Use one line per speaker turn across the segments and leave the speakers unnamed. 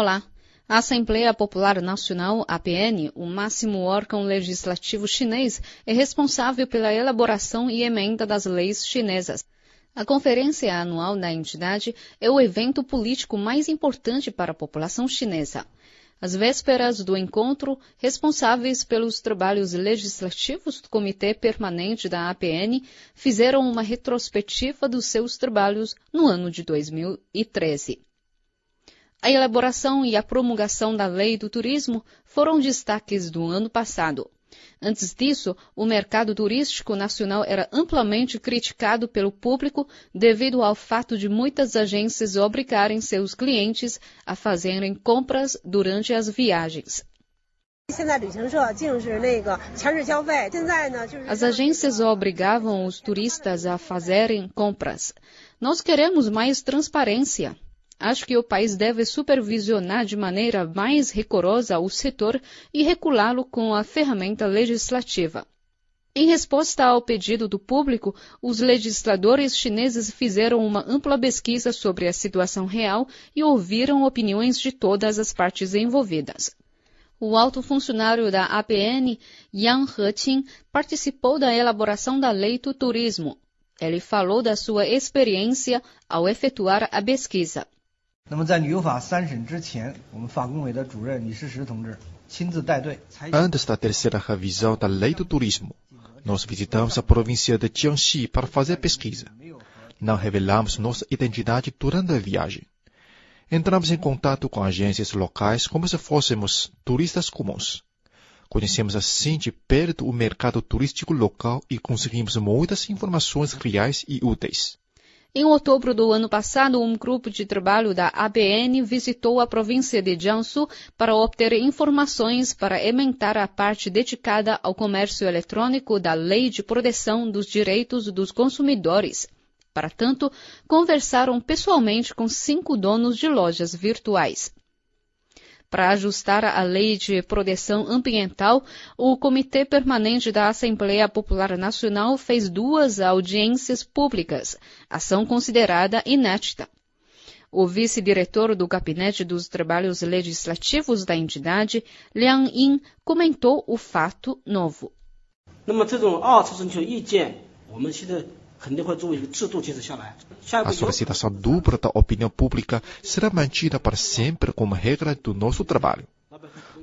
Olá. A Assembleia Popular Nacional, APN, o máximo órgão legislativo chinês, é responsável pela elaboração e emenda das leis chinesas. A conferência anual da entidade é o evento político mais importante para a população chinesa. Às vésperas do encontro, responsáveis pelos trabalhos legislativos do Comitê Permanente da APN fizeram uma retrospectiva dos seus trabalhos no ano de 2013. A elaboração e a promulgação da Lei do Turismo foram destaques do ano passado. Antes disso, o mercado turístico nacional era amplamente criticado pelo público devido ao fato de muitas agências obrigarem seus clientes a fazerem compras durante as viagens. As agências obrigavam os turistas a fazerem compras. Nós queremos mais transparência. Acho que o país deve supervisionar de maneira mais rigorosa o setor e regulá-lo com a ferramenta legislativa. Em resposta ao pedido do público, os legisladores chineses fizeram uma ampla pesquisa sobre a situação real e ouviram opiniões de todas as partes envolvidas. O alto funcionário da APN, Yang Heqing, participou da elaboração da lei do turismo. Ele falou da sua experiência ao efetuar a pesquisa.
那么在旅游法三审之前，我们法工委的主任李世石同志亲自带队。Antes
da terceira revisão da lei do turismo, nós visitamos a província de Jiangxi para fazer pesquisa. Não revelamos nossa identidade durante a viagem. Entramos em contato com agências locais como se fôssemos turistas comuns. Conhecemos assim de perto o mercado turístico local e conseguimos muitas informações reais e úteis.
Em outubro do ano passado, um grupo de trabalho da ABN visitou a província de Jiangsu para obter informações para emendar a parte dedicada ao comércio eletrônico da Lei de Proteção dos Direitos dos Consumidores. Para tanto, conversaram pessoalmente com cinco donos de lojas virtuais. Para ajustar a lei de proteção ambiental, o Comitê Permanente da Assembleia Popular Nacional fez duas audiências públicas, ação considerada inédita. O vice-diretor do Gabinete dos Trabalhos Legislativos da entidade, Liang Yin, comentou o fato novo. 那么这种二次征求意见，我们现在
a solicitação dupla da opinião pública será mantida para sempre como regra do nosso trabalho.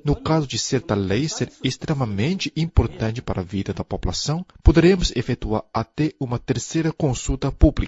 No caso de certa lei ser extremamente importante para a vida da população, poderemos efetuar até uma terceira consulta pública.